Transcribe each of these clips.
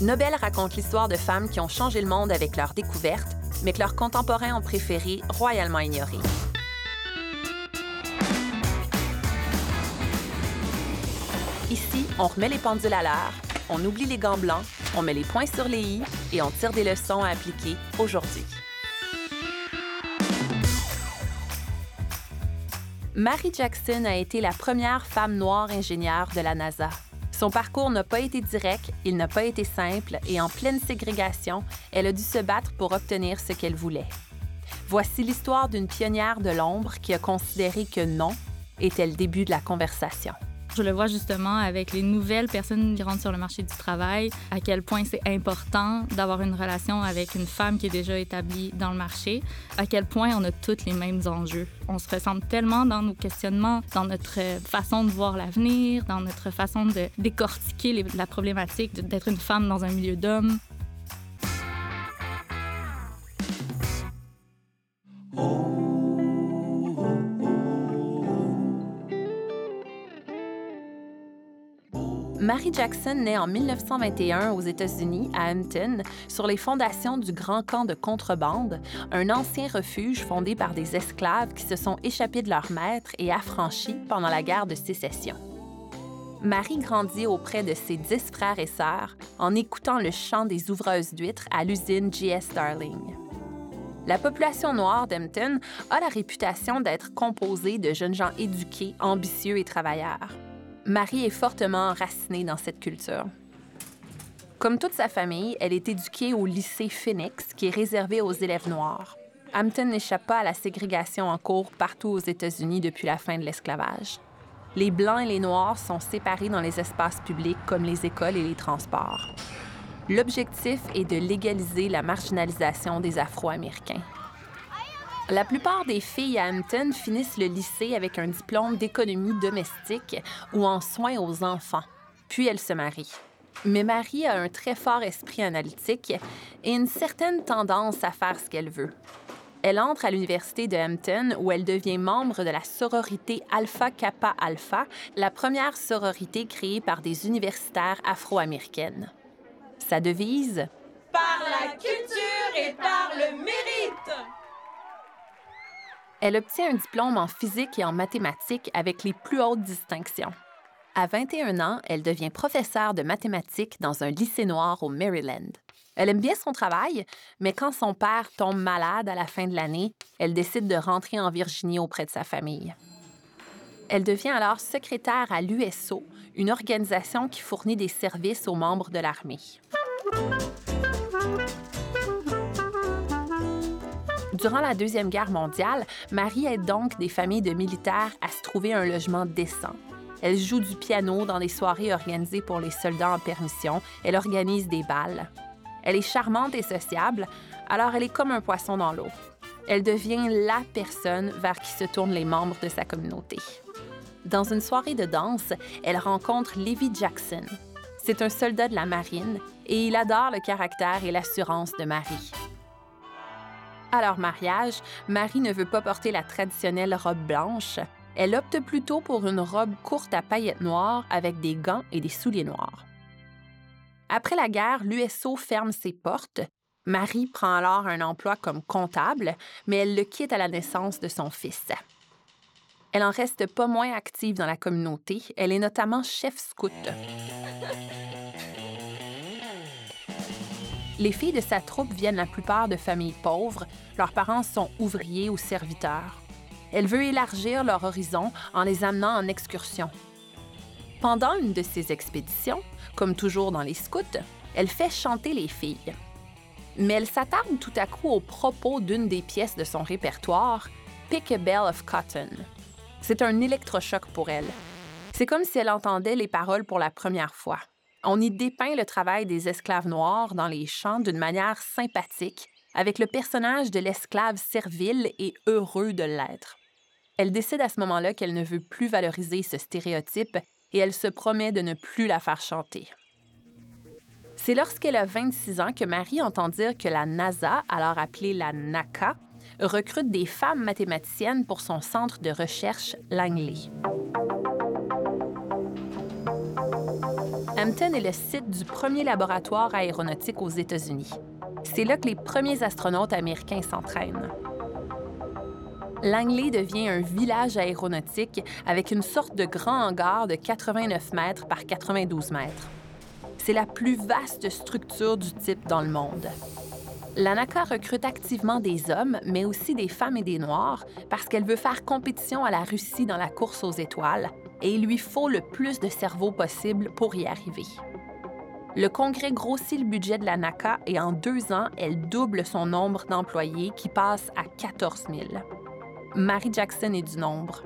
Nobel raconte l'histoire de femmes qui ont changé le monde avec leurs découvertes, mais que leurs contemporains ont préféré royalement ignorer. Ici, on remet les pendules à l'heure, on oublie les gants blancs, on met les points sur les i et on tire des leçons à appliquer aujourd'hui. Mary Jackson a été la première femme noire ingénieure de la NASA. Son parcours n'a pas été direct, il n'a pas été simple et en pleine ségrégation, elle a dû se battre pour obtenir ce qu'elle voulait. Voici l'histoire d'une pionnière de l'ombre qui a considéré que non était le début de la conversation. Je le vois justement avec les nouvelles personnes qui rentrent sur le marché du travail, à quel point c'est important d'avoir une relation avec une femme qui est déjà établie dans le marché, à quel point on a tous les mêmes enjeux. On se ressemble tellement dans nos questionnements, dans notre façon de voir l'avenir, dans notre façon de décortiquer la problématique d'être une femme dans un milieu d'hommes. Mary Jackson naît en 1921 aux États-Unis, à Hampton, sur les fondations du Grand Camp de Contrebande, un ancien refuge fondé par des esclaves qui se sont échappés de leur maître et affranchis pendant la guerre de sécession. Marie grandit auprès de ses dix frères et sœurs en écoutant le chant des ouvreuses d'huîtres à l'usine G.S. Darling. La population noire d'Hampton a la réputation d'être composée de jeunes gens éduqués, ambitieux et travailleurs. Marie est fortement enracinée dans cette culture. Comme toute sa famille, elle est éduquée au lycée Phoenix, qui est réservé aux élèves noirs. Hampton n'échappe pas à la ségrégation en cours partout aux États-Unis depuis la fin de l'esclavage. Les Blancs et les Noirs sont séparés dans les espaces publics comme les écoles et les transports. L'objectif est de légaliser la marginalisation des Afro-Américains. La plupart des filles à Hampton finissent le lycée avec un diplôme d'économie domestique ou en soins aux enfants, puis elles se marient. Mais Marie a un très fort esprit analytique et une certaine tendance à faire ce qu'elle veut. Elle entre à l'université de Hampton où elle devient membre de la sororité Alpha Kappa Alpha, la première sororité créée par des universitaires afro-américaines. Sa devise? Par la culture et par le mérite elle obtient un diplôme en physique et en mathématiques avec les plus hautes distinctions. À 21 ans, elle devient professeure de mathématiques dans un lycée noir au Maryland. Elle aime bien son travail, mais quand son père tombe malade à la fin de l'année, elle décide de rentrer en Virginie auprès de sa famille. Elle devient alors secrétaire à l'USO, une organisation qui fournit des services aux membres de l'armée. Durant la Deuxième Guerre mondiale, Marie aide donc des familles de militaires à se trouver un logement décent. Elle joue du piano dans des soirées organisées pour les soldats en permission. Elle organise des balles. Elle est charmante et sociable, alors elle est comme un poisson dans l'eau. Elle devient la personne vers qui se tournent les membres de sa communauté. Dans une soirée de danse, elle rencontre Levi Jackson. C'est un soldat de la marine et il adore le caractère et l'assurance de Marie. À leur mariage, Marie ne veut pas porter la traditionnelle robe blanche. Elle opte plutôt pour une robe courte à paillettes noires avec des gants et des souliers noirs. Après la guerre, l'USO ferme ses portes. Marie prend alors un emploi comme comptable, mais elle le quitte à la naissance de son fils. Elle en reste pas moins active dans la communauté. Elle est notamment chef scout. Les filles de sa troupe viennent la plupart de familles pauvres. Leurs parents sont ouvriers ou serviteurs. Elle veut élargir leur horizon en les amenant en excursion. Pendant une de ces expéditions, comme toujours dans les scouts, elle fait chanter les filles. Mais elle s'attarde tout à coup au propos d'une des pièces de son répertoire, Pick a Bell of Cotton. C'est un électrochoc pour elle. C'est comme si elle entendait les paroles pour la première fois. On y dépeint le travail des esclaves noirs dans les champs d'une manière sympathique, avec le personnage de l'esclave servile et heureux de l'être. Elle décide à ce moment-là qu'elle ne veut plus valoriser ce stéréotype et elle se promet de ne plus la faire chanter. C'est lorsqu'elle a 26 ans que Marie entend dire que la NASA, alors appelée la NACA, recrute des femmes mathématiciennes pour son centre de recherche Langley. Hampton est le site du premier laboratoire aéronautique aux États-Unis. C'est là que les premiers astronautes américains s'entraînent. Langley devient un village aéronautique avec une sorte de grand hangar de 89 mètres par 92 mètres. C'est la plus vaste structure du type dans le monde. L'ANACA recrute activement des hommes, mais aussi des femmes et des Noirs, parce qu'elle veut faire compétition à la Russie dans la course aux étoiles, et il lui faut le plus de cerveaux possible pour y arriver. Le Congrès grossit le budget de l'ANACA et en deux ans, elle double son nombre d'employés qui passe à 14 000. Marie Jackson est du nombre.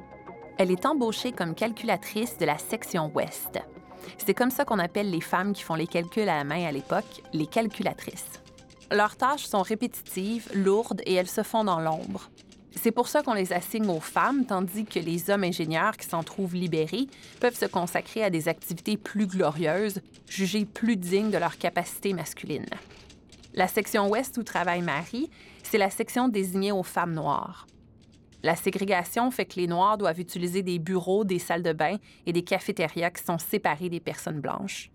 Elle est embauchée comme calculatrice de la section Ouest. C'est comme ça qu'on appelle les femmes qui font les calculs à la main à l'époque, les calculatrices. Leurs tâches sont répétitives, lourdes et elles se font dans l'ombre. C'est pour ça qu'on les assigne aux femmes, tandis que les hommes ingénieurs qui s'en trouvent libérés peuvent se consacrer à des activités plus glorieuses, jugées plus dignes de leur capacité masculine. La section ouest où travaille Marie, c'est la section désignée aux femmes noires. La ségrégation fait que les Noirs doivent utiliser des bureaux, des salles de bain et des cafétérias qui sont séparés des personnes blanches.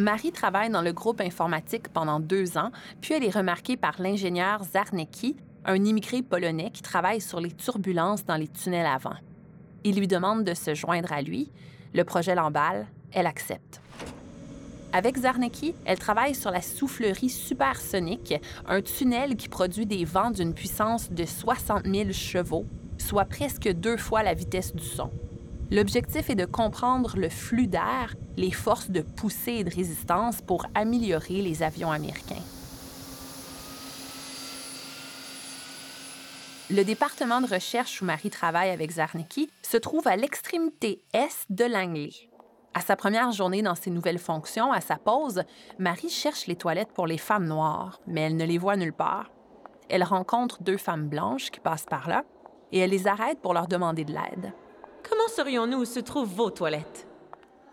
Marie travaille dans le groupe informatique pendant deux ans, puis elle est remarquée par l'ingénieur Zarnecki, un immigré polonais qui travaille sur les turbulences dans les tunnels avant. Il lui demande de se joindre à lui. Le projet l'emballe, elle accepte. Avec Zarnecki, elle travaille sur la soufflerie supersonique, un tunnel qui produit des vents d'une puissance de 60 000 chevaux, soit presque deux fois la vitesse du son. L'objectif est de comprendre le flux d'air, les forces de poussée et de résistance pour améliorer les avions américains. Le département de recherche où Marie travaille avec Zarnicki se trouve à l'extrémité est de Langley. À sa première journée dans ses nouvelles fonctions, à sa pause, Marie cherche les toilettes pour les femmes noires, mais elle ne les voit nulle part. Elle rencontre deux femmes blanches qui passent par là et elle les arrête pour leur demander de l'aide. Comment saurions-nous où se trouvent vos toilettes?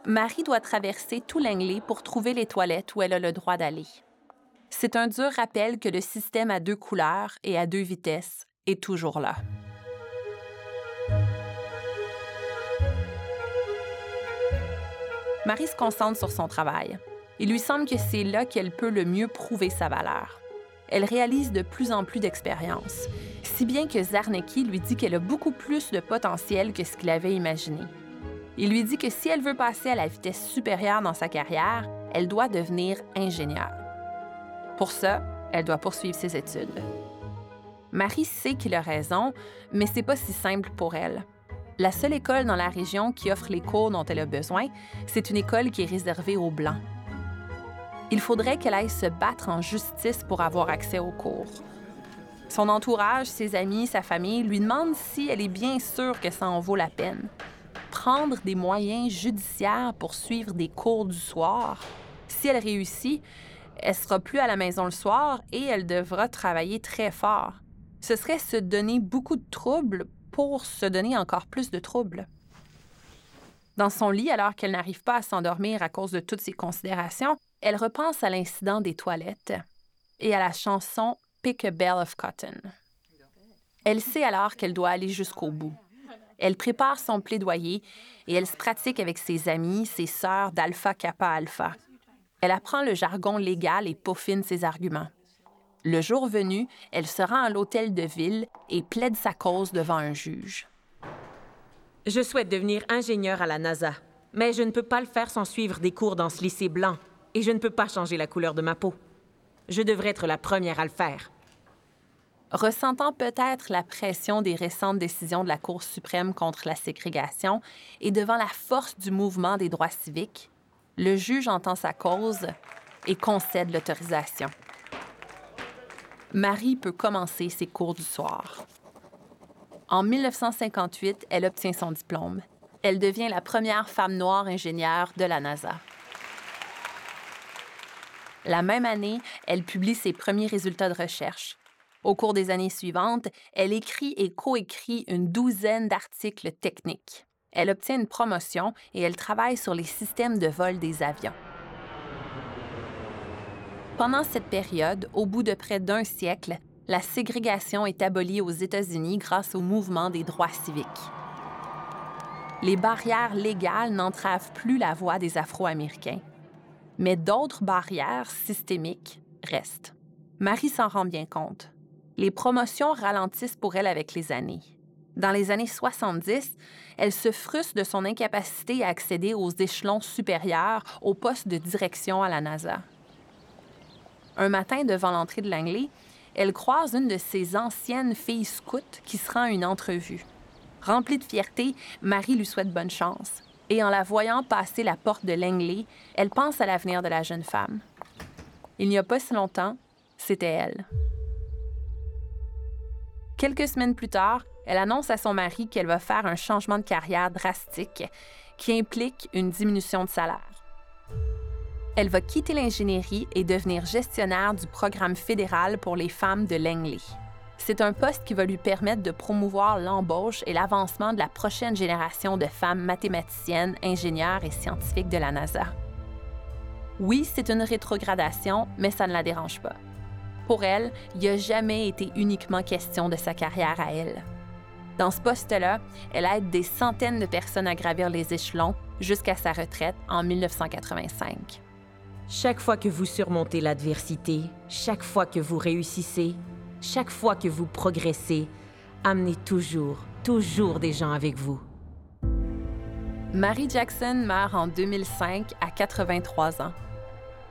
Marie doit traverser tout Langley pour trouver les toilettes où elle a le droit d'aller. C'est un dur rappel que le système à deux couleurs et à deux vitesses est toujours là. Marie se concentre sur son travail. Il lui semble que c'est là qu'elle peut le mieux prouver sa valeur. Elle réalise de plus en plus d'expériences, si bien que Zarnecki lui dit qu'elle a beaucoup plus de potentiel que ce qu'il avait imaginé. Il lui dit que si elle veut passer à la vitesse supérieure dans sa carrière, elle doit devenir ingénieure. Pour ça, elle doit poursuivre ses études. Marie sait qu'il a raison, mais c'est pas si simple pour elle. La seule école dans la région qui offre les cours dont elle a besoin, c'est une école qui est réservée aux Blancs. Il faudrait qu'elle aille se battre en justice pour avoir accès aux cours. Son entourage, ses amis, sa famille lui demandent si elle est bien sûre que ça en vaut la peine. Prendre des moyens judiciaires pour suivre des cours du soir. Si elle réussit, elle sera plus à la maison le soir et elle devra travailler très fort. Ce serait se donner beaucoup de troubles pour se donner encore plus de troubles. Dans son lit, alors qu'elle n'arrive pas à s'endormir à cause de toutes ces considérations, elle repense à l'incident des toilettes et à la chanson Pick a Bell of Cotton. Elle sait alors qu'elle doit aller jusqu'au bout. Elle prépare son plaidoyer et elle se pratique avec ses amis, ses sœurs d'Alpha Kappa Alpha. Elle apprend le jargon légal et peaufine ses arguments. Le jour venu, elle se rend à l'hôtel de ville et plaide sa cause devant un juge. Je souhaite devenir ingénieur à la NASA, mais je ne peux pas le faire sans suivre des cours dans ce lycée blanc, et je ne peux pas changer la couleur de ma peau. Je devrais être la première à le faire. Ressentant peut-être la pression des récentes décisions de la Cour suprême contre la ségrégation et devant la force du mouvement des droits civiques, le juge entend sa cause et concède l'autorisation. Marie peut commencer ses cours du soir. En 1958, elle obtient son diplôme. Elle devient la première femme noire ingénieure de la NASA. La même année, elle publie ses premiers résultats de recherche. Au cours des années suivantes, elle écrit et coécrit une douzaine d'articles techniques. Elle obtient une promotion et elle travaille sur les systèmes de vol des avions. Pendant cette période, au bout de près d'un siècle, la ségrégation est abolie aux États-Unis grâce au mouvement des droits civiques. les barrières légales n'entravent plus la voix des Afro-Américains. Mais d'autres barrières systémiques restent. Marie s'en rend bien compte. Les promotions ralentissent pour elle avec les années. Dans les années 70, elle se frustre de son incapacité à accéder aux échelons supérieurs, au poste de direction à la NASA. Un matin, devant l'entrée de Langley, elle croise une de ses anciennes filles scouts qui se rend à une entrevue. Remplie de fierté, Marie lui souhaite bonne chance. Et en la voyant passer la porte de Langley, elle pense à l'avenir de la jeune femme. Il n'y a pas si longtemps, c'était elle. Quelques semaines plus tard, elle annonce à son mari qu'elle va faire un changement de carrière drastique qui implique une diminution de salaire. Elle va quitter l'ingénierie et devenir gestionnaire du programme fédéral pour les femmes de Langley. C'est un poste qui va lui permettre de promouvoir l'embauche et l'avancement de la prochaine génération de femmes mathématiciennes, ingénieures et scientifiques de la NASA. Oui, c'est une rétrogradation, mais ça ne la dérange pas. Pour elle, il n'y a jamais été uniquement question de sa carrière à elle. Dans ce poste-là, elle aide des centaines de personnes à gravir les échelons jusqu'à sa retraite en 1985. Chaque fois que vous surmontez l'adversité, chaque fois que vous réussissez, chaque fois que vous progressez, amenez toujours, toujours des gens avec vous. Mary Jackson meurt en 2005 à 83 ans.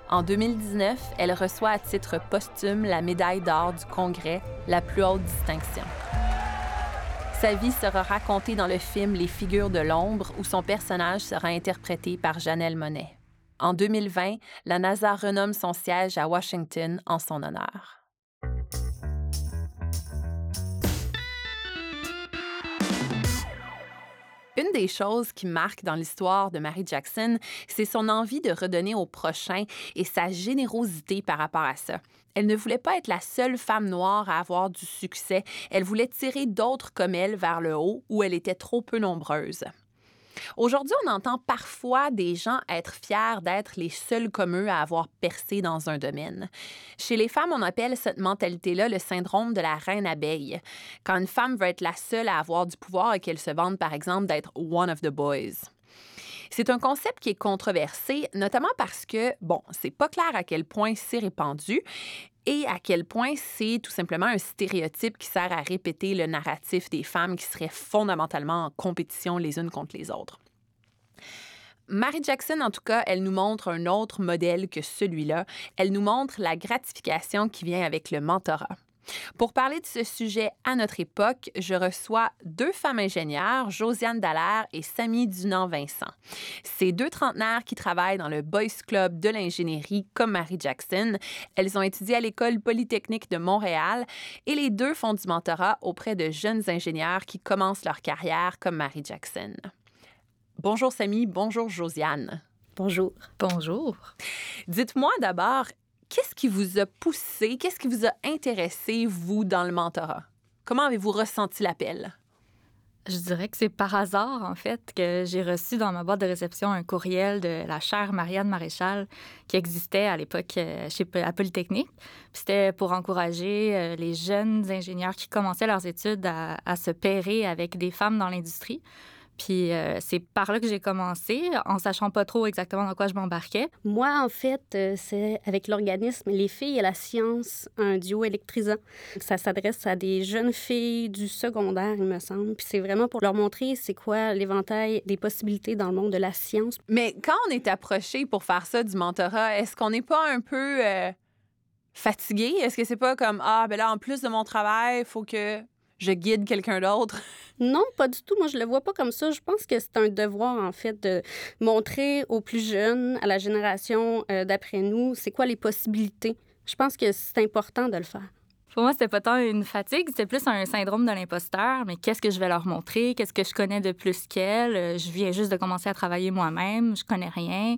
En 2019, elle reçoit à titre posthume la médaille d'or du Congrès, la plus haute distinction. Sa vie sera racontée dans le film Les figures de l'ombre, où son personnage sera interprété par Janelle Monet. En 2020, la NASA renomme son siège à Washington en son honneur. Des choses qui marque dans l'histoire de Mary Jackson, c'est son envie de redonner au prochain et sa générosité par rapport à ça. Elle ne voulait pas être la seule femme noire à avoir du succès, elle voulait tirer d'autres comme elle vers le haut où elle était trop peu nombreuse. Aujourd'hui, on entend parfois des gens être fiers d'être les seuls comme eux à avoir percé dans un domaine. Chez les femmes, on appelle cette mentalité-là le syndrome de la reine abeille. Quand une femme veut être la seule à avoir du pouvoir et qu'elle se vante, par exemple, d'être one of the boys. C'est un concept qui est controversé, notamment parce que, bon, c'est pas clair à quel point c'est répandu, et à quel point c'est tout simplement un stéréotype qui sert à répéter le narratif des femmes qui seraient fondamentalement en compétition les unes contre les autres. Mary Jackson, en tout cas, elle nous montre un autre modèle que celui-là. Elle nous montre la gratification qui vient avec le mentorat. Pour parler de ce sujet à notre époque, je reçois deux femmes ingénieures, Josiane Dallaire et Samy Dunant-Vincent. Ces deux trentenaires qui travaillent dans le Boys Club de l'ingénierie comme Marie Jackson. Elles ont étudié à l'École polytechnique de Montréal et les deux font du mentorat auprès de jeunes ingénieurs qui commencent leur carrière comme Marie Jackson. Bonjour Samy, bonjour Josiane. Bonjour. Bonjour. Dites-moi d'abord, Qu'est-ce qui vous a poussé, qu'est-ce qui vous a intéressé, vous, dans le mentorat? Comment avez-vous ressenti l'appel? Je dirais que c'est par hasard, en fait, que j'ai reçu dans ma boîte de réception un courriel de la chère Marianne Maréchal qui existait à l'époque euh, chez à Polytechnique. C'était pour encourager euh, les jeunes ingénieurs qui commençaient leurs études à, se pairer avec des femmes dans l'industrie. Puis euh, c'est par là que j'ai commencé, en sachant pas trop exactement dans quoi je m'embarquais. Moi, en fait, euh, c'est avec l'organisme Les filles et la science, un duo électrisant. Ça s'adresse à des jeunes filles du secondaire, il me semble. Puis c'est vraiment pour leur montrer c'est quoi l'éventail des possibilités dans le monde de la science. Mais quand on est approché pour faire ça du mentorat, est-ce qu'on n'est pas un peu euh, fatigué? Est-ce que c'est pas comme, ah, ben là, en plus de mon travail, il faut que je guide quelqu'un d'autre? Non, pas du tout. Moi, je le vois pas comme ça. Je pense que c'est un devoir, en fait, de montrer aux plus jeunes, à la génération euh, d'après nous, c'est quoi les possibilités. Je pense que c'est important de le faire. Pour moi, c'était pas tant une fatigue, c'était plus un syndrome de l'imposteur. Mais qu'est-ce que je vais leur montrer? Qu'est-ce que je connais de plus qu'elles? Euh, je viens juste de commencer à travailler moi-même, je connais rien.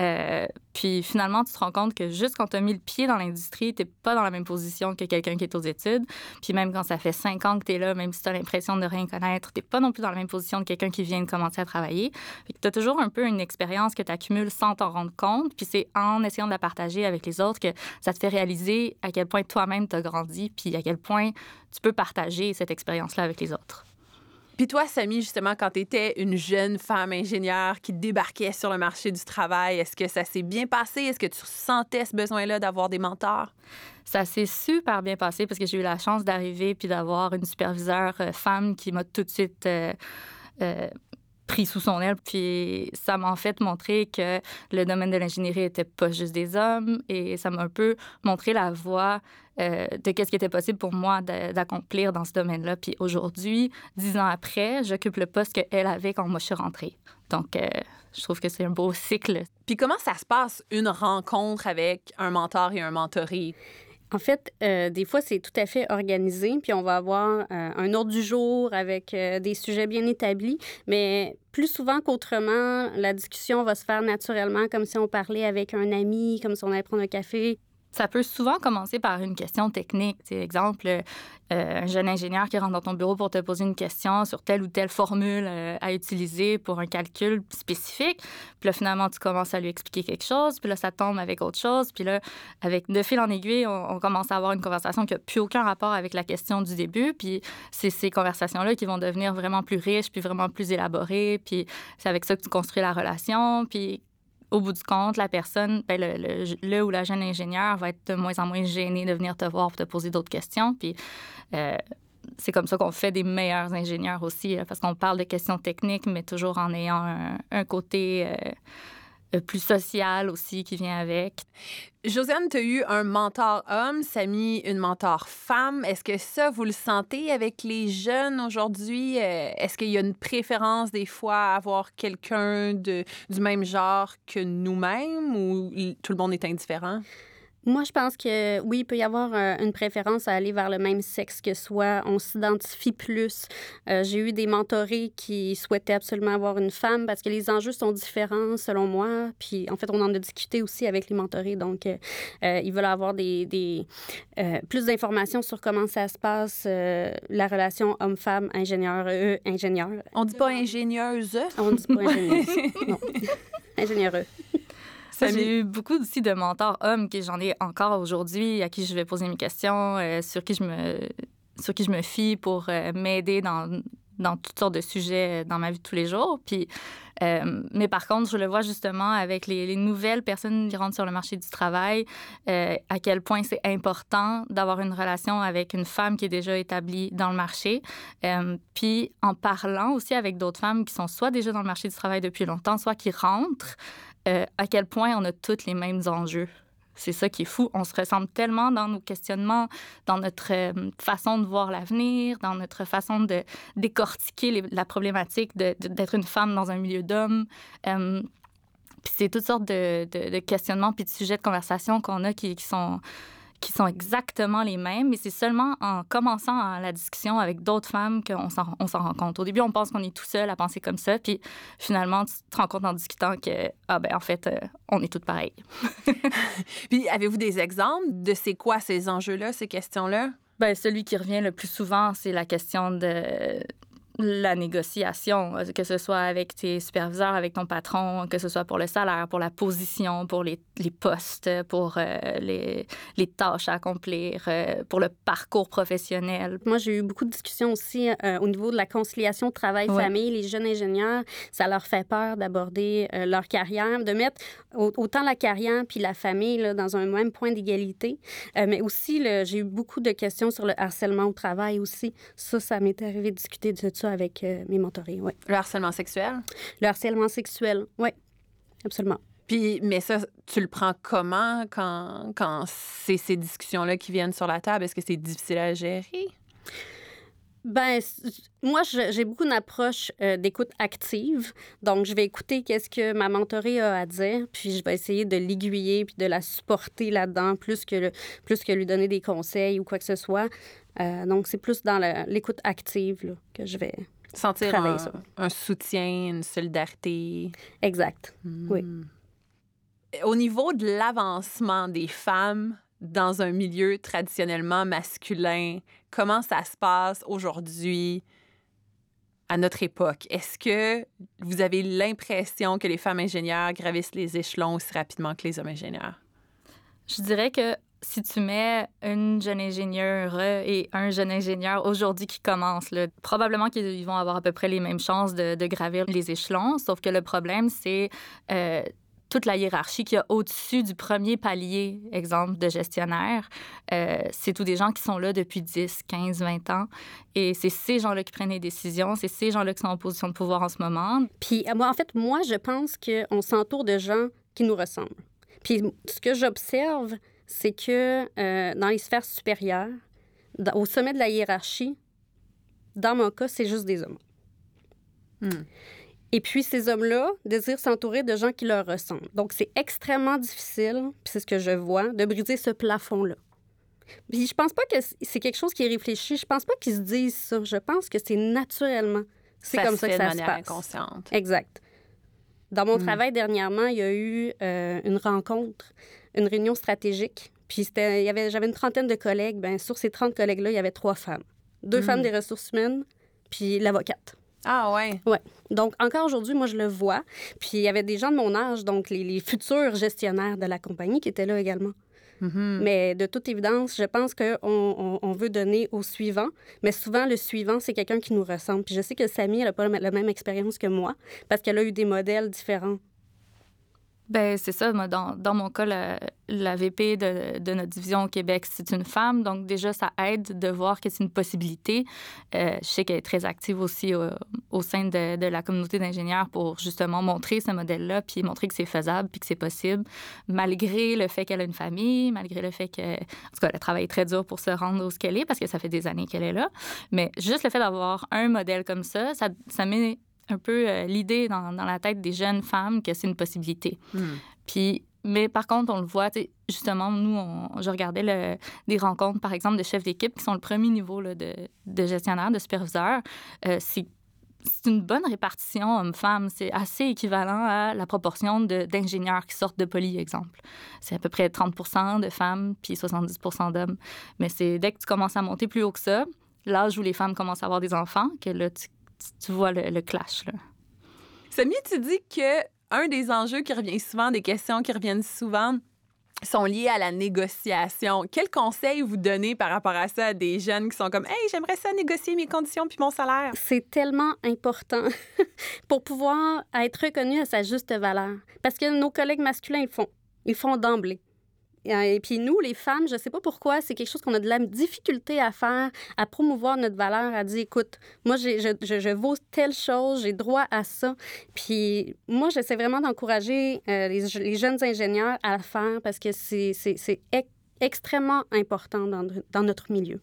Euh, puis finalement, tu te rends compte que juste quand tu as mis le pied dans l'industrie, tu pas dans la même position que quelqu'un qui est aux études. Puis même quand ça fait cinq ans que tu es là, même si tu as l'impression de rien connaître, tu pas non plus dans la même position que quelqu'un qui vient de commencer à travailler. Tu as toujours un peu une expérience que tu accumules sans t'en rendre compte. Puis c'est en essayant de la partager avec les autres que ça te fait réaliser à quel point toi-même tu as grandi, puis à quel point tu peux partager cette expérience-là avec les autres. Puis toi, Samy, justement, quand tu étais une jeune femme ingénieure qui débarquait sur le marché du travail, est-ce que ça s'est bien passé? Est-ce que tu sentais ce besoin-là d'avoir des mentors? Ça s'est super bien passé parce que j'ai eu la chance d'arriver puis d'avoir une superviseure euh, femme qui m'a tout de suite euh, euh, pris sous son aile. Puis ça m'a en fait montré que le domaine de l'ingénierie était pas juste des hommes et ça m'a un peu montré la voie euh, de qu'est-ce qui était possible pour moi d'accomplir dans ce domaine-là. Puis aujourd'hui, dix ans après, j'occupe le poste qu'elle avait quand moi je suis rentrée. Donc, euh, je trouve que c'est un beau cycle. Puis comment ça se passe, une rencontre avec un mentor et un mentoré? En fait, euh, des fois, c'est tout à fait organisé, puis on va avoir euh, un ordre du jour avec euh, des sujets bien établis, mais plus souvent qu'autrement, la discussion va se faire naturellement, comme si on parlait avec un ami, comme si on allait prendre un café. Ça peut souvent commencer par une question technique. Par exemple, euh, un jeune ingénieur qui rentre dans ton bureau pour te poser une question sur telle ou telle formule euh, à utiliser pour un calcul spécifique. Puis là, finalement, tu commences à lui expliquer quelque chose. Puis là, ça tombe avec autre chose. Puis là, avec de fil en aiguille, on, commence à avoir une conversation qui n'a plus aucun rapport avec la question du début. Puis c'est ces conversations-là qui vont devenir vraiment plus riches, puis vraiment plus élaborées. Puis c'est avec ça que tu construis la relation. Puis au bout du compte, la personne, ben, le, ou la jeune ingénieur va être de moins en moins gêné de venir te voir pour te poser d'autres questions. Puis euh, c'est comme ça qu'on fait des meilleurs ingénieurs aussi, parce qu'on parle de questions techniques, mais toujours en ayant un, côté euh, euh, plus social aussi qui vient avec. Josiane, tu as eu un mentor homme, Samy, une mentor femme. Est-ce que ça, vous le sentez avec les jeunes aujourd'hui? Euh, est-ce qu'il y a une préférence des fois à avoir quelqu'un du même genre que nous-mêmes ou tout le monde est indifférent? Moi, je pense que oui, il peut y avoir euh, une préférence à aller vers le même sexe que soi. On s'identifie plus. Euh, j'ai eu des mentorés qui souhaitaient absolument avoir une femme parce que les enjeux sont différents selon moi. Puis, en fait, on en a discuté aussi avec les mentorés. Donc, euh, ils veulent avoir des, des plus d'informations sur comment ça se passe, la relation homme-femme, ingénieur, eux, ingénieur. On dit pas ingénieuse. On dit pas ingénieuse. non. Ingénieureux. J'ai eu beaucoup aussi de mentors hommes que j'en ai encore aujourd'hui, à qui je vais poser mes questions, euh, sur, qui je me, sur qui je me fie pour euh, m'aider dans, dans toutes sortes de sujets dans ma vie de tous les jours. Puis, euh, mais par contre, je le vois justement avec les, les, nouvelles personnes qui rentrent sur le marché du travail, à quel point c'est important d'avoir une relation avec une femme qui est déjà établie dans le marché. puis en parlant aussi avec d'autres femmes qui sont soit déjà dans le marché du travail depuis longtemps, soit qui rentrent, euh, à quel point on a tous les mêmes enjeux. C'est ça qui est fou. On se ressemble tellement dans nos questionnements, dans notre euh, façon de voir l'avenir, dans notre façon de décortiquer la problématique d'être une femme dans un milieu d'hommes. Euh, c'est toutes sortes de, questionnements puis de sujets de conversation qu'on a qui sont qui sont exactement les mêmes, mais c'est seulement en commençant la discussion avec d'autres femmes qu'on s'en rend compte. Au début, on pense qu'on est tout seul à penser comme ça, puis finalement, tu te rends compte en discutant que, ah ben en fait, euh, on est toutes pareilles. puis avez-vous des exemples de c'est quoi ces enjeux-là, ces questions-là? Ben, celui qui revient le plus souvent, c'est la question de la négociation, euh, que ce soit avec tes superviseurs, avec ton patron, que ce soit pour le salaire, pour la position, pour les, les postes, pour euh, les, les, tâches à accomplir, euh, pour le parcours professionnel. Moi, j'ai eu beaucoup de discussions aussi au niveau de la conciliation travail-famille. Les jeunes ingénieurs, ça leur fait peur d'aborder leur carrière, de mettre autant la carrière puis la famille là, dans un même point d'égalité. mais aussi, j'ai eu beaucoup de questions sur le harcèlement au travail aussi. Ça, ça m'est arrivé de discuter de ça avec euh, mes mentorés, oui. Le harcèlement sexuel? Le harcèlement sexuel, oui, absolument. Puis, mais ça, tu le prends comment quand, quand c'est ces discussions-là qui viennent sur la table? Est-ce que c'est difficile à gérer? Ben, moi, j'ai beaucoup une approche euh, d'écoute active. Donc, je vais écouter qu'est-ce que ma mentorée a à dire, puis je vais essayer de l'aiguiller puis de la supporter là-dedans, plus que, plus que lui donner des conseils ou quoi que ce soit. Euh, donc, c'est plus dans l'écoute active que je vais sentir un, soutien, une solidarité. Exact. Oui. Hmm. Au niveau de l'avancement des femmes dans un milieu traditionnellement masculin, comment ça se passe aujourd'hui à notre époque? Est-ce que vous avez l'impression que les femmes ingénieures gravissent les échelons aussi rapidement que les hommes ingénieurs? Je dirais que si tu mets une jeune ingénieure et un jeune ingénieur aujourd'hui qui commence, probablement qu'ils vont avoir à peu près les mêmes chances de, de gravir les échelons, sauf que le problème, c'est euh, toute la hiérarchie qu'il y a au-dessus du premier palier, exemple, de gestionnaire. Euh, c'est tous des gens qui sont là depuis 10, 15, 20 ans. Et c'est ces gens-là qui prennent les décisions. C'est ces gens-là qui sont en position de pouvoir en ce moment. Puis, moi, en fait, moi, je pense qu'on s'entoure de gens qui nous ressemblent. Puis, ce que j'observe, c'est que euh, dans les sphères supérieures, au sommet de la hiérarchie, dans mon cas, c'est juste des hommes. Hmm. Et puis, ces hommes-là désirent s'entourer de gens qui leur ressemblent. Donc, c'est extrêmement difficile, puis c'est ce que je vois, de briser ce plafond-là. Puis, je pense pas que c'est quelque chose qui est réfléchi. Je pense pas qu'ils se disent ça. Je pense que c'est naturellement. C'est comme ça que ça se passe. inconsciente. Exact. Dans mon hmm. travail dernièrement, il y a eu euh, une rencontre, une réunion stratégique. Puis il y avait, j'avais une trentaine de collègues. Bien, sur ces 30 collègues-là, il y avait trois femmes. Deux hmm. femmes des ressources humaines, puis l'avocate. Ah ouais. Ouais. Donc encore aujourd'hui, moi je le vois. Puis il y avait des gens de mon âge, donc les, futurs gestionnaires de la compagnie qui étaient là également. Mm-hmm. Mais de toute évidence, je pense qu'on on, veut donner au suivant, mais souvent le suivant, c'est quelqu'un qui nous ressemble. Puis je sais que Samy, elle n'a pas la même expérience que moi parce qu'elle a eu des modèles différents ben c'est ça. Moi, dans, dans, mon cas, la, VP de, notre division au Québec, c'est une femme. Donc, déjà, ça aide de voir que c'est une possibilité. Euh, je sais qu'elle est très active aussi au, sein de, la communauté d'ingénieurs pour justement montrer ce modèle-là, puis montrer que c'est faisable, puis que c'est possible, malgré le fait qu'elle a une famille, malgré le fait que, en tout cas, elle a travaillé très dur pour se rendre où ce qu'elle est, parce que ça fait des années qu'elle est là. Mais juste le fait d'avoir un modèle comme ça, ça, ça met un peu euh, l'idée dans, dans, la tête des jeunes femmes que c'est une possibilité. Hmm. Puis, mais par contre, on le voit, justement, nous, on, je regardais le, des rencontres, par exemple, de chefs d'équipe qui sont le premier niveau là, de, de gestionnaire, de superviseur. Euh, c'est c'est une bonne répartition homme-femme. C'est assez équivalent à la proportion d'ingénieurs qui sortent de poly, exemple. C'est à peu près 30% de femmes puis 70 d'hommes. Mais c'est dès que tu commences à monter plus haut que ça, l'âge où les femmes commencent à avoir des enfants, que là, tu tu vois le, clash. Là. Samy, tu dis que un des enjeux qui revient souvent, des questions qui reviennent souvent, sont liées à la négociation. Quel conseil vous donnez par rapport à ça à des jeunes qui sont comme Hey, j'aimerais ça négocier mes conditions puis mon salaire? C'est tellement important pour pouvoir être reconnu à sa juste valeur. Parce que nos collègues masculins, ils font. Ils font d'emblée. Euh, et puis nous, les femmes, je ne sais pas pourquoi, c'est quelque chose qu'on a de la difficulté à faire, à promouvoir notre valeur, à dire, écoute, moi, je, je, je, vaux telle chose, j'ai droit à ça. Puis moi, j'essaie vraiment d'encourager euh, les, jeunes ingénieurs à le faire parce que c'est extrêmement important dans, notre milieu.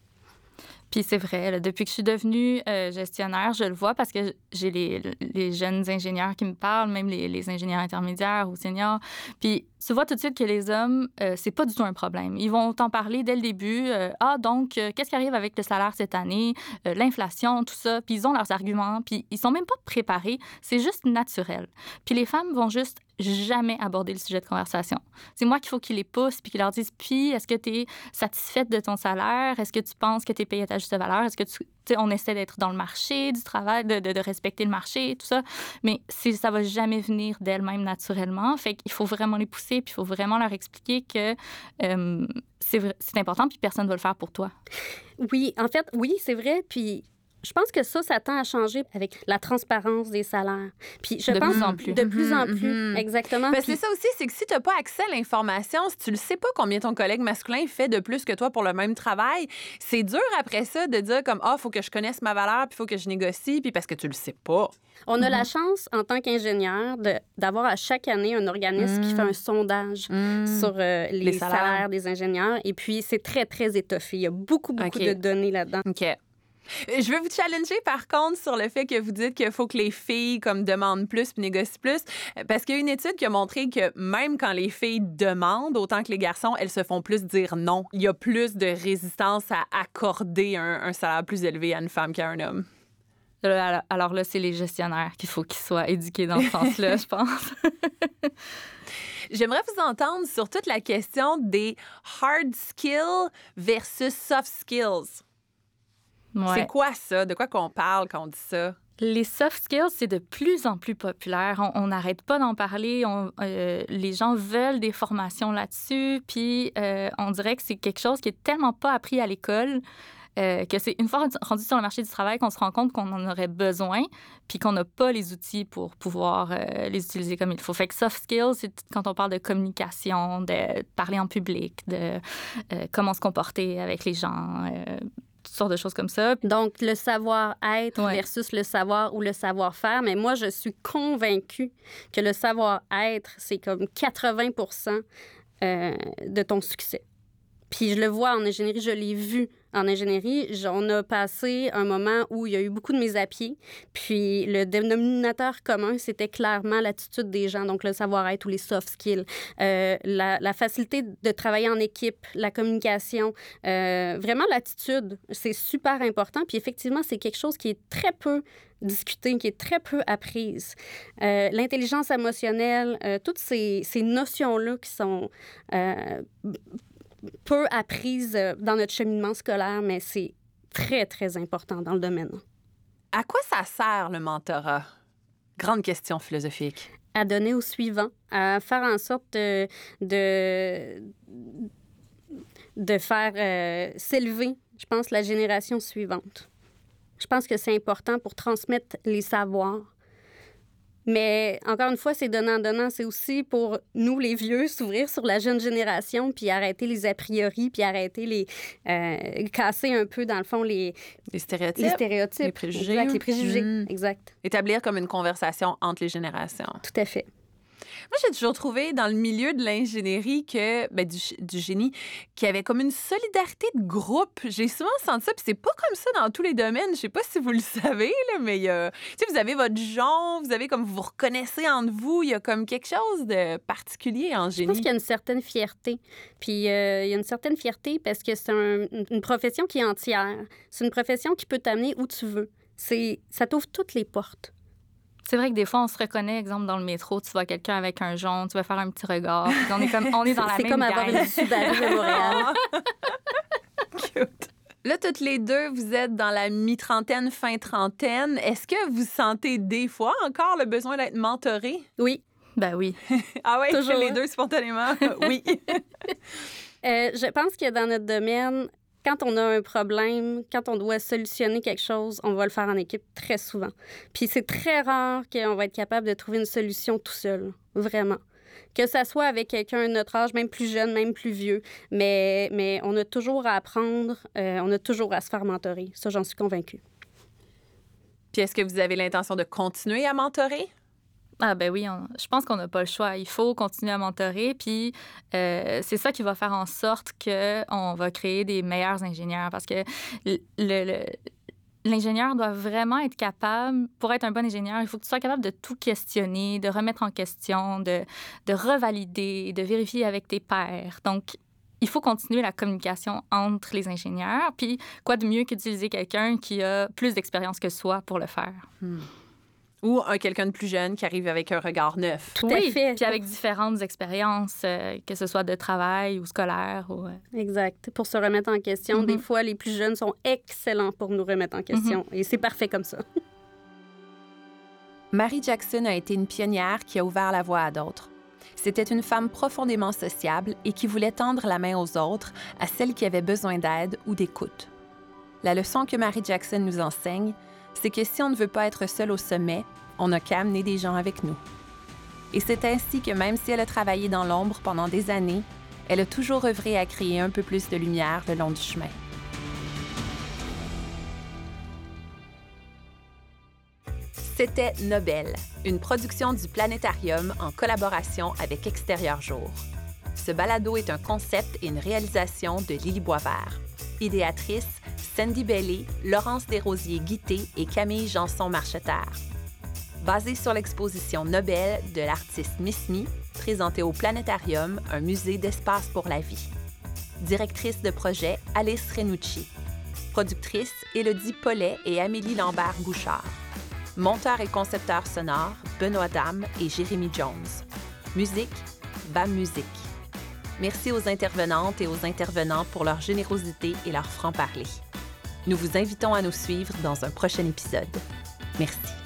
Puis c'est vrai, depuis que je suis devenue euh, gestionnaire, je le vois parce que j'ai les, les, jeunes ingénieurs qui me parlent, même les, les, ingénieurs intermédiaires ou seniors. Puis tu vois tout de suite que les hommes, euh, c'est pas du tout un problème. Ils vont t'en parler dès le début. Euh, ah, donc, qu'est-ce qui arrive avec le salaire cette année? L'inflation, tout ça. Puis ils ont leurs arguments. Puis ils sont même pas préparés. C'est juste naturel. Puis les femmes vont juste jamais aborder le sujet de conversation. C'est moi qu'il faut qu'ils les poussent puis qu'ils leur disent puis est-ce que tu es satisfaite de ton salaire? Est-ce que tu penses que tu es payée à ta juste valeur? Est-ce que tu on essaie d'être dans le marché du travail, de, respecter le marché, tout ça, mais ça va jamais venir d'elles-mêmes naturellement. Fait qu'il faut vraiment les pousser, puis il faut vraiment leur expliquer que euh, c'est important, puis personne ne va le faire pour toi. Oui, en fait, oui, c'est vrai. Puis je pense que ça, ça tend à changer avec la transparence des salaires. Puis je de pense plus en plus. de plus en mhm, plus, mhm. exactement. Parce que c'est ça aussi, c'est que si tu n'as pas accès à l'information, si tu ne sais pas combien ton collègue masculin fait de plus que toi pour le même travail, c'est dur après ça de dire comme ah, faut que je connaisse ma valeur, puis faut que je négocie, puis parce que tu le sais pas. On a la mhm. chance en tant qu'ingénieur d'avoir à chaque année un organisme qui fait un sondage sur euh, les, salaires. des ingénieurs, et puis c'est très très étoffé. Il y a beaucoup beaucoup de données là-dedans. OK. Euh, je veux vous challenger par contre sur le fait que vous dites qu'il faut que les filles comme demandent plus puis négocient plus euh, parce qu'il y a une étude qui a montré que même quand les filles demandent autant que les garçons, elles se font plus dire non. Il y a plus de résistance à accorder un, salaire plus élevé à une femme qu'à un homme. Alors là, c'est les gestionnaires qu'il faut qu'ils soient éduqués dans ce sens-là, je pense. J'aimerais vous entendre sur toute la question des hard skills versus soft skills. C'est quoi ça? De quoi qu'on parle quand on dit ça? Les soft skills, c'est de plus en plus populaire. On n'arrête pas d'en parler. On, euh, les gens veulent des formations là-dessus. Puis euh, on dirait que c'est quelque chose qui est tellement pas appris à l'école. Euh, que c'est une fois rendu sur le marché du travail qu'on se rend compte qu'on en aurait besoin, puis qu'on n'a pas les outils pour pouvoir les utiliser comme il faut. Fait que soft skills, c'est quand on parle de communication, de parler en public, de comment se comporter avec les gens, toutes sortes de choses comme ça. Donc, le savoir-être versus le savoir ou le savoir-faire. Mais moi, je suis convaincue que le savoir-être, c'est comme 80% euh, de ton succès. Puis je le vois en ingénierie, je l'ai vu en ingénierie. On a passé un moment où il y a eu beaucoup de mises à pied. Puis le dénominateur commun, c'était clairement l'attitude des gens, donc le savoir-être ou les soft skills, euh, la, facilité de travailler en équipe, la communication. Euh, vraiment, l'attitude, c'est super important. Puis effectivement, c'est quelque chose qui est très peu discuté, qui est très peu apprise. Euh, l'intelligence émotionnelle, toutes ces, ces notions-là qui sont peu apprise euh, dans notre cheminement scolaire, mais c'est très, très important dans le domaine. À quoi ça sert le mentorat? Grande question philosophique. À donner au suivant, à faire en sorte de, de, faire euh, s'élever, je pense, la génération suivante. Je pense que c'est important pour transmettre les savoirs, mais encore une fois, c'est donnant-donnant. C'est aussi pour nous, les vieux, s'ouvrir sur la jeune génération, puis arrêter les a priori, puis arrêter les. Euh, casser un peu, dans le fond, les. Les stéréotypes. Les stéréotypes. Les préjugés. Exact, les préjugés. Mm. Exact. Établir comme une conversation entre les générations. Tout à fait. Moi, j'ai toujours trouvé dans le milieu de l'ingénierie que, ben, du, du, génie, qu'il y avait comme une solidarité de groupe. J'ai souvent senti ça, puis c'est pas comme ça dans tous les domaines. Je sais pas si vous le savez, là, mais euh, tu sais, vous avez votre genre, vous avez comme vous vous reconnaissez entre vous. Il y a comme quelque chose de particulier en génie. Je pense qu'il y a une certaine fierté. Puis euh, il y a une certaine fierté parce que c'est une profession qui est entière. C'est une profession qui peut t'amener où tu veux. C'est, ça t'ouvre toutes les portes. C'est vrai que des fois, on se reconnaît, exemple, dans le métro, tu vois quelqu'un avec un jaune, tu vas faire un petit regard. On est comme, on est dans la même C'est comme avoir une Subaru de Montréal. Cute. Là, toutes les deux, vous êtes dans la mi-trentaine, fin trentaine. Est-ce que vous sentez des fois encore le besoin d'être mentoré? Oui. Ben oui. ah ouais, Toujours. les deux spontanément? oui. Euh, je pense que dans notre domaine, quand on a un problème, quand on doit solutionner quelque chose, on va le faire en équipe très souvent. Puis c'est très rare qu'on va être capable de trouver une solution tout seul, vraiment. Que ça soit avec quelqu'un de notre âge, même plus jeune, même plus vieux. Mais, mais on a toujours à apprendre, euh, on a toujours à se faire mentorer. Ça, j'en suis convaincue. Puis est-ce que vous avez l'intention de continuer à mentorer? Ah ben oui, je pense qu'on n'a pas le choix. Il faut continuer à mentorer, puis euh, c'est ça qui va faire en sorte qu'on va créer des meilleurs ingénieurs parce que l'ingénieur doit vraiment être capable, pour être un bon ingénieur, il faut que tu sois capable de tout questionner, de remettre en question, de, de revalider, de vérifier avec tes pairs. Donc, il faut continuer la communication entre les ingénieurs. Puis, quoi de mieux qu'utiliser quelqu'un qui a plus d'expérience que soi pour le faire? Hmm ou un quelqu'un de plus jeune qui arrive avec un regard neuf. Tout à fait. Puis avec différentes expériences, euh, que ce soit de travail ou scolaire. Ou, euh. Exact. Pour se remettre en question, des mhm. fois, les plus jeunes sont excellents pour nous remettre en question. Mhm. Et c'est parfait comme ça. Mary Jackson a été une pionnière qui a ouvert la voie à d'autres. C'était une femme profondément sociable et qui voulait tendre la main aux autres, à celles qui avaient besoin d'aide ou d'écoute. La leçon que Mary Jackson nous enseigne, c'est que si on ne veut pas être seul au sommet, on n'a qu'à amener des gens avec nous. Et c'est ainsi que même si elle a travaillé dans l'ombre pendant des années, elle a toujours œuvré à créer un peu plus de lumière le long du chemin. C'était Nobel, une production du Planétarium en collaboration avec Extérieur Jour. Ce balado est un concept et une réalisation de Lily Boisvert. Idéatrice, Sandy Bellé, Laurence Desrosiers-Guité et Camille Janson-Marcheterre. Basé sur l'exposition Nobel de l'artiste Miss Me, présentée au Planétarium, un musée d'espace pour la vie. Directrice de projet, Alice Renucci. Productrice, Élodie Paulet et Amélie Lambert-Bouchard. Monteur et concepteur sonore, Benoît Dame et Jérémy Jones. Musique, BAM Musique. Merci aux intervenantes et aux intervenants pour leur générosité et leur franc-parler. Nous vous invitons à nous suivre dans un prochain épisode. Merci.